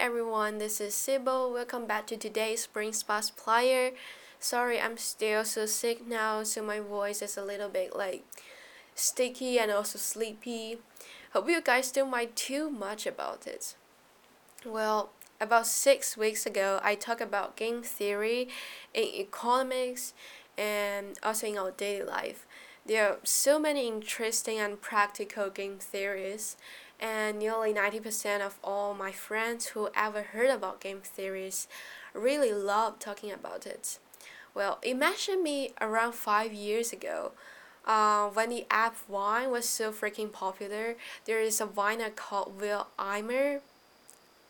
Everyone, this is Sybil. Welcome back to today's Spring Spa Supplier. Sorry, I'm still so sick now, so my voice is a little bit like sticky and also sleepy. Hope you guys don't mind too much about it. Well, about six weeks ago, I talked about game theory in economics and also in our daily life. There are so many interesting and practical game theories, and nearly 90% of all my friends who ever heard about game theories really love talking about it. Well, imagine me around five years ago. Uh, when the app Vine was so freaking popular, there is a Viner called Will Eimer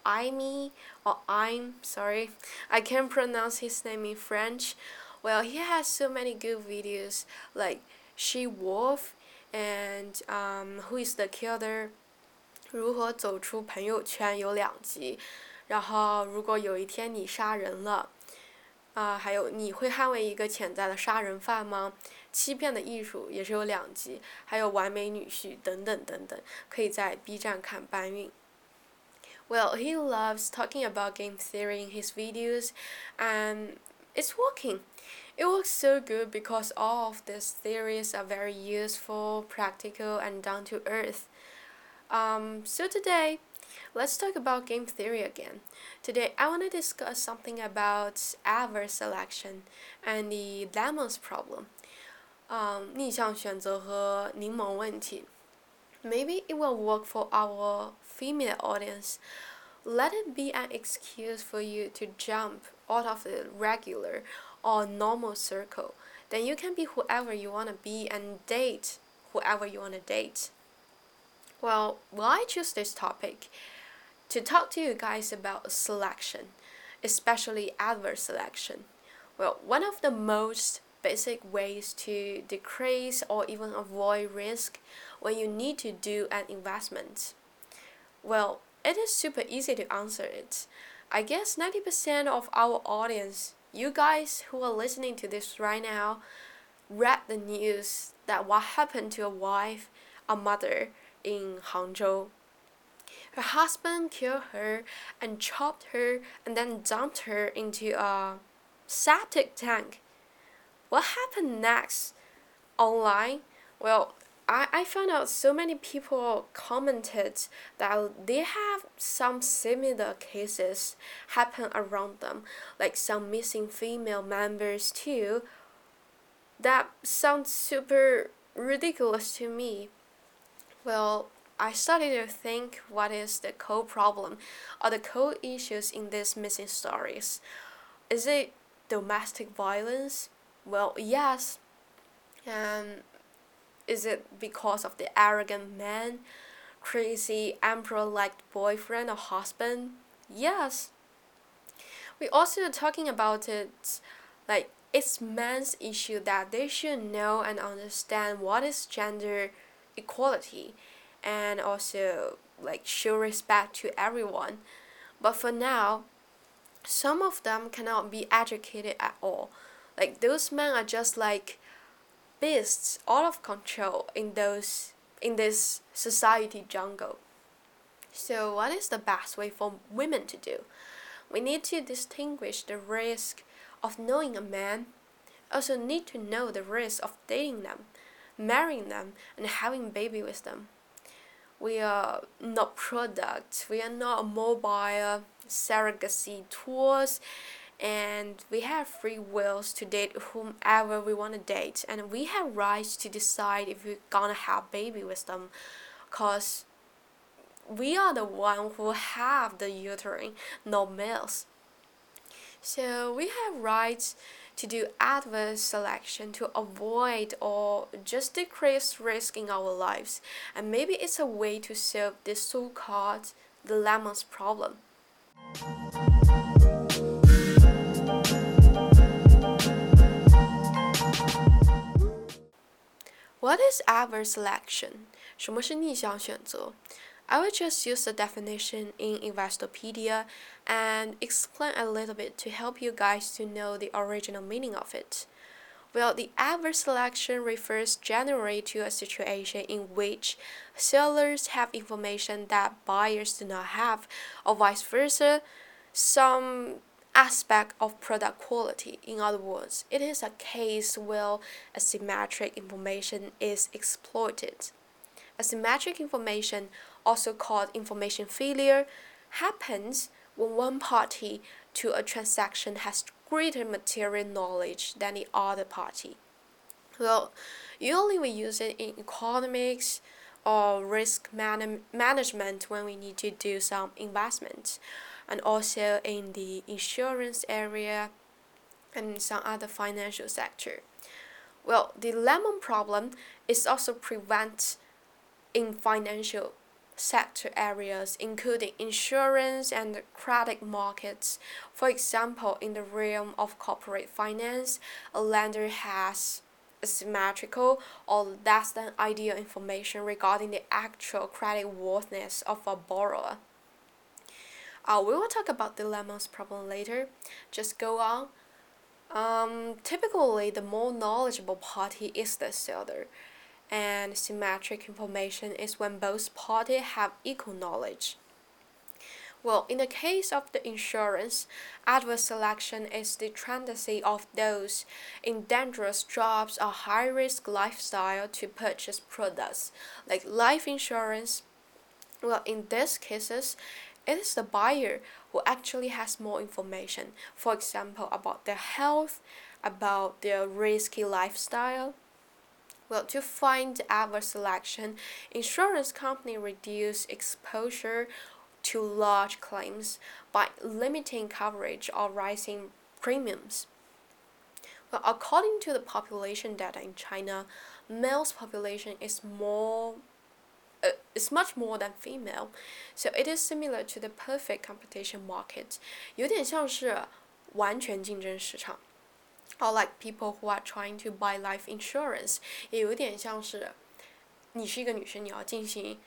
Imi or I'm sorry, I can't pronounce his name in French. Well, he has so many good videos like She Wolf and um, Who is the Killer 如何走出朋友圈有两集，然后如果有一天你杀人了，啊、还有你会捍卫一个潜在的杀人犯吗？欺骗的艺术也是有两集，还有完美女婿等等等等，可以在 B 站看搬运。Well, he loves talking about game theory in his videos, and it's working. It works so good because all of these theories are very useful, practical, and down to earth. Um, so today, let's talk about game theory again. Today, I want to discuss something about adverse selection and the lemons problem. Um, 逆向选择和柠檬问题。Maybe it will work for our female audience. Let it be an excuse for you to jump out of the regular or normal circle. Then you can be whoever you want to be and date whoever you want to date. Well, why choose this topic? To talk to you guys about selection, especially adverse selection. Well, one of the most basic ways to decrease or even avoid risk when you need to do an investment? Well, it is super easy to answer it. I guess 90% of our audience, you guys who are listening to this right now, read the news that what happened to a wife, a mother in Hangzhou. Her husband killed her and chopped her and then dumped her into a septic tank. What happened next? Online? Well, I, I found out so many people commented that they have some similar cases happen around them, like some missing female members too. That sounds super ridiculous to me. Well, I started to think what is the core problem or the core issues in these missing stories. Is it domestic violence? Well, yes. Um, is it because of the arrogant man, crazy emperor like boyfriend or husband? Yes. We also talking about it like it's men's issue that they should know and understand what is gender equality and also like show respect to everyone. But for now, some of them cannot be educated at all. Like those men are just like beasts out of control in those in this society jungle. So what is the best way for women to do? We need to distinguish the risk of knowing a man, also need to know the risk of dating them, marrying them and having baby with them. We are not products, we are not mobile surrogacy tools and we have free wills to date whomever we want to date. And we have rights to decide if we're gonna have baby with them because we are the one who have the uterine not males. So we have rights to do adverse selection to avoid or just decrease risk in our lives and maybe it's a way to solve this so-called dilemmas problem What is adverse selection? 什么是逆向选择? I will just use the definition in Investopedia and explain a little bit to help you guys to know the original meaning of it. Well, the adverse selection refers generally to a situation in which sellers have information that buyers do not have, or vice versa, some aspect of product quality. In other words, it is a case where asymmetric information is exploited. Asymmetric information, also called information failure, happens when one party to a transaction has greater material knowledge than the other party. Well, usually we use it in economics or risk man- management when we need to do some investment, and also in the insurance area and some other financial sector. Well, the lemon problem is also prevent in financial sector areas, including insurance and credit markets. For example, in the realm of corporate finance, a lender has asymmetrical or less than ideal information regarding the actual credit worthiness of a borrower. Uh, we will talk about the dilemmas problem later. Just go on. Um, typically, the more knowledgeable party is the seller and symmetric information is when both parties have equal knowledge. Well, in the case of the insurance, adverse selection is the tendency of those in dangerous jobs or high risk lifestyle to purchase products like life insurance. Well, in these cases, it is the buyer who actually has more information, for example, about their health, about their risky lifestyle, well, to find adverse selection, insurance company reduce exposure to large claims by limiting coverage or rising premiums. Well, according to the population data in China, males population is more uh, is much more than female, so it is similar to the perfect competition market，有点像是完全竞争市场。 or like people who are trying to buy life insurance，也有点像是，你是一个女生，你要进行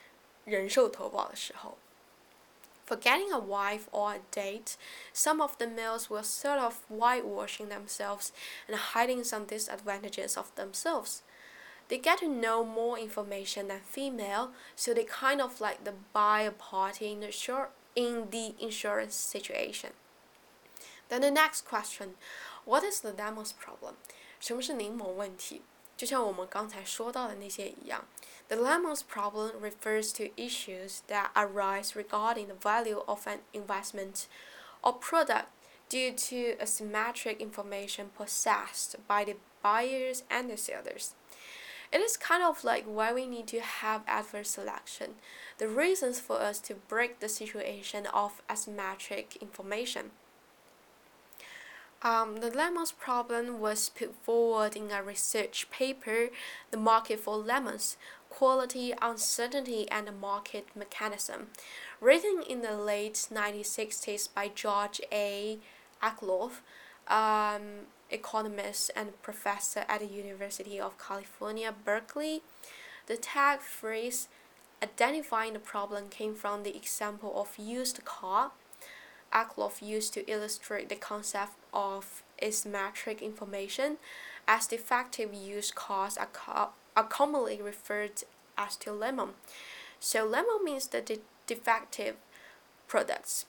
人寿投保的时候。For getting a wife or a date, some of the males will sort of whitewashing themselves and hiding some disadvantages of themselves. They get to know more information than female, so they kind of like the buy a party in the short in the insurance situation. Then the next question, what is the lemons problem？什么是柠檬问题？就像我们刚才说到的那些一样，the lemons problem refers to issues that arise regarding the value of an investment or product due to asymmetric information possessed by the buyers and the sellers. It is kind of like why we need to have adverse selection, the reasons for us to break the situation of asymmetric information. Um, the lemons problem was put forward in a research paper, The Market for Lemons Quality, Uncertainty, and the Market Mechanism, written in the late 1960s by George A. Akerlof, um, economist and professor at the University of California, Berkeley. The tag phrase identifying the problem came from the example of used car Akerlof used to illustrate the concept of asymmetric information, as defective use costs are, commonly referred as to lemon. So lemon means the de- defective products.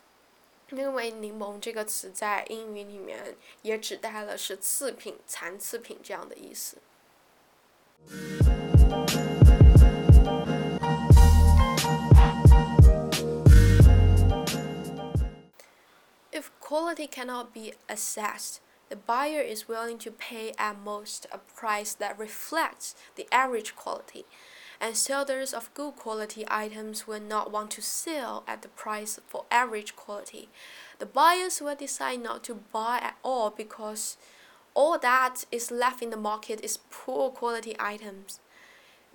因为柠檬这个词在英语里面也指代了是次品、残次品这样的意思。Quality cannot be assessed, the buyer is willing to pay at most a price that reflects the average quality, and sellers of good quality items will not want to sell at the price for average quality. The buyers will decide not to buy at all because all that is left in the market is poor quality items.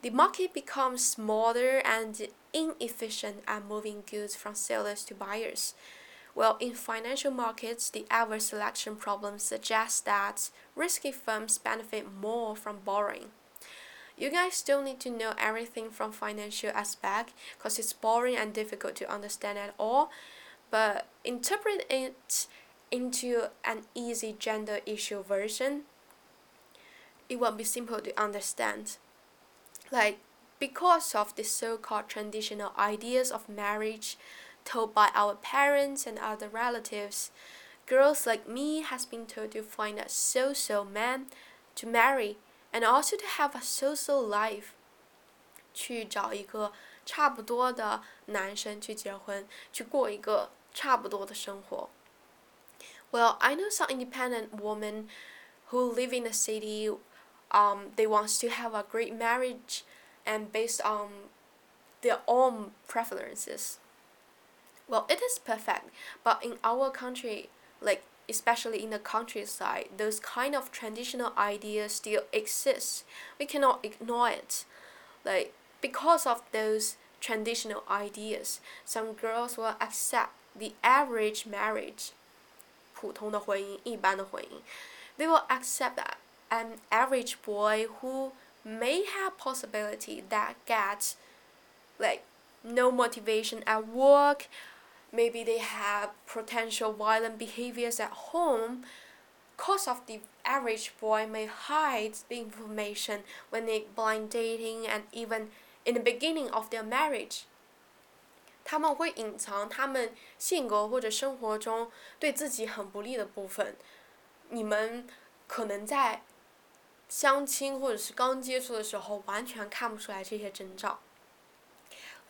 The market becomes smaller and inefficient at moving goods from sellers to buyers. Well, in financial markets, the adverse selection problem suggests that risky firms benefit more from borrowing. You guys still need to know everything from financial aspect because it's boring and difficult to understand at all, but interpret it into an easy gender issue version. it won't be simple to understand. Like, because of the so called traditional ideas of marriage told by our parents and other relatives, girls like me has been told to find a so so man to marry and also to have a so so life. 去找一个差不多的男生去结婚，去过一个差不多的生活。Well, I know some independent women who live in the city. Um, they want to have a great marriage, and based on their own preferences. Well, it is perfect, but in our country, like especially in the countryside, those kind of traditional ideas still exist. We cannot ignore it. Like because of those traditional ideas, some girls will accept the average marriage 普通的婚姻，一般的婚姻，they will accept that an average boy who may have possibility that gets like no motivation at work, maybe they have potential violent behaviors at home. Cause of the average boy may hide the information when they blind dating and even in the beginning of their marriage. 他们会隐藏他们性格或者生活中对自己很不利的部分，你们可能在相亲或者是刚接触的时候完全看不出来这些征兆。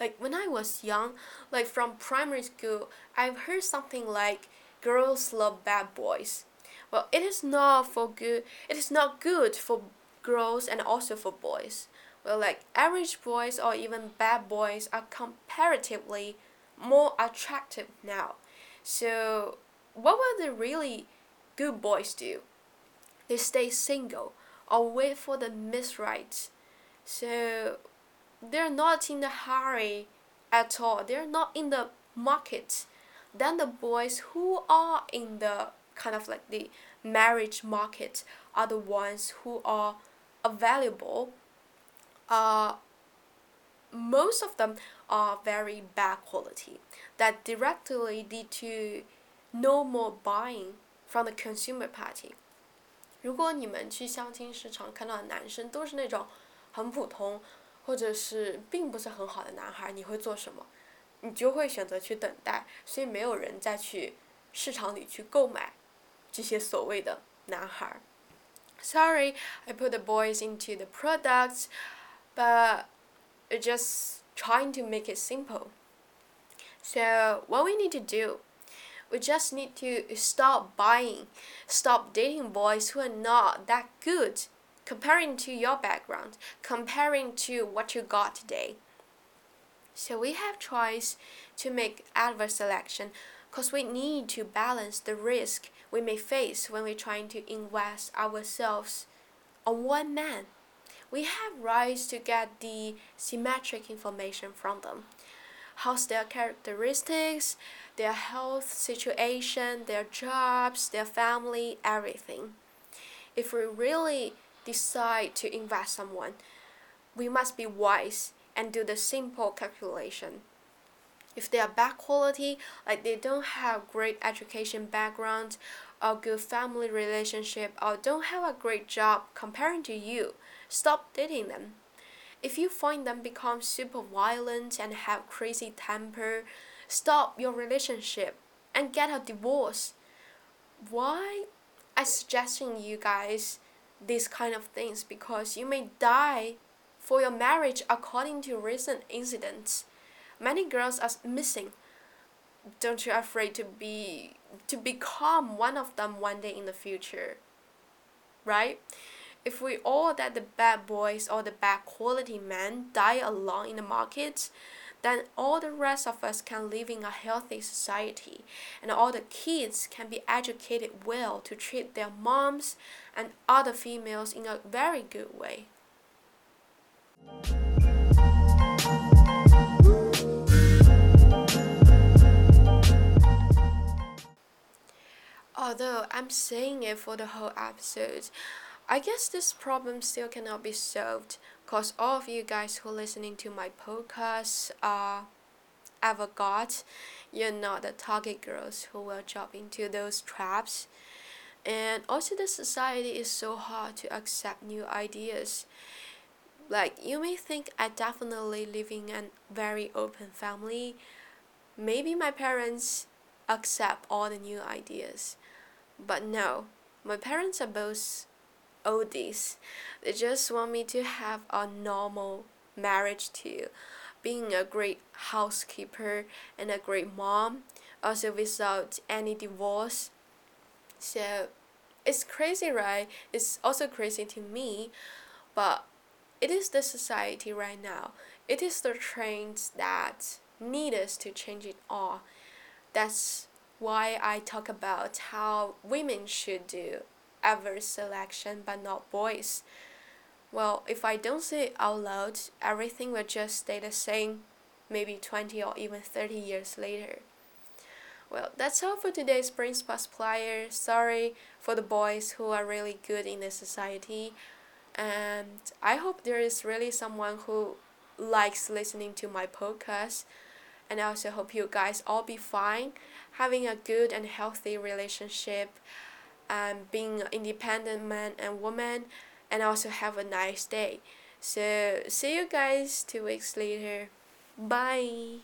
Like when I was young, like from primary school, I've heard something like girls love bad boys. Well, it is not for good. It is not good for girls and also for boys. Well, like average boys or even bad boys are comparatively more attractive now. So, what will the really good boys do? They stay single or wait for the misrights. So, they're not in the hurry at all. They're not in the market. Then the boys who are in the kind of like the marriage market are the ones who are available uh, most of them are very bad quality that directly lead to no more buying from the consumer party. 如果你们去相亲市场看到的男生都是那种很普通， 或者是并不是很好的男孩，你会做什么？你就会选择去等待，所以没有人再去市场里去购买这些所谓的男孩。Sorry, I put the boys into the products but just trying to make it simple. So what we need to do, we just need to stop buying, stop dating boys who are not that good comparing to your background, comparing to what you got today. So we have choice to make adverse selection because we need to balance the risk we may face when we're trying to invest ourselves on one man we have rights to get the symmetric information from them. How's their characteristics, their health situation, their jobs, their family, everything. If we really decide to invest someone, we must be wise and do the simple calculation. If they are bad quality, like they don't have great education background or good family relationship or don't have a great job comparing to you, stop dating them. If you find them become super violent and have crazy temper, stop your relationship and get a divorce. Why I suggesting you guys these kind of things because you may die for your marriage according to recent incidents. Many girls are missing. Don't you afraid to be to become one of them one day in the future? Right? If we all that the bad boys or the bad quality men die alone in the markets, then all the rest of us can live in a healthy society and all the kids can be educated well to treat their moms and other females in a very good way. Although I'm saying it for the whole episode, I guess this problem still cannot be solved because all of you guys who are listening to my podcast uh, are ever got you're not the target girls who will jump into those traps. and also the society is so hard to accept new ideas. Like you may think i definitely live in a very open family. Maybe my parents accept all the new ideas. But no my parents are both oldies they just want me to have a normal marriage too being a great housekeeper and a great mom also without any divorce so it's crazy, right? It's also crazy to me, but it is the society right now. It is the trends that need us to change it all. That's why I talk about how women should do ever selection but not boys. Well, if I don't say it out loud, everything will just stay the same maybe 20 or even 30 years later. Well, that's all for today's Spring Spots Plier. Sorry for the boys who are really good in the society. And I hope there is really someone who likes listening to my podcast. And I also hope you guys all be fine, having a good and healthy relationship, and being an independent man and woman, and also have a nice day. So, see you guys two weeks later. Bye.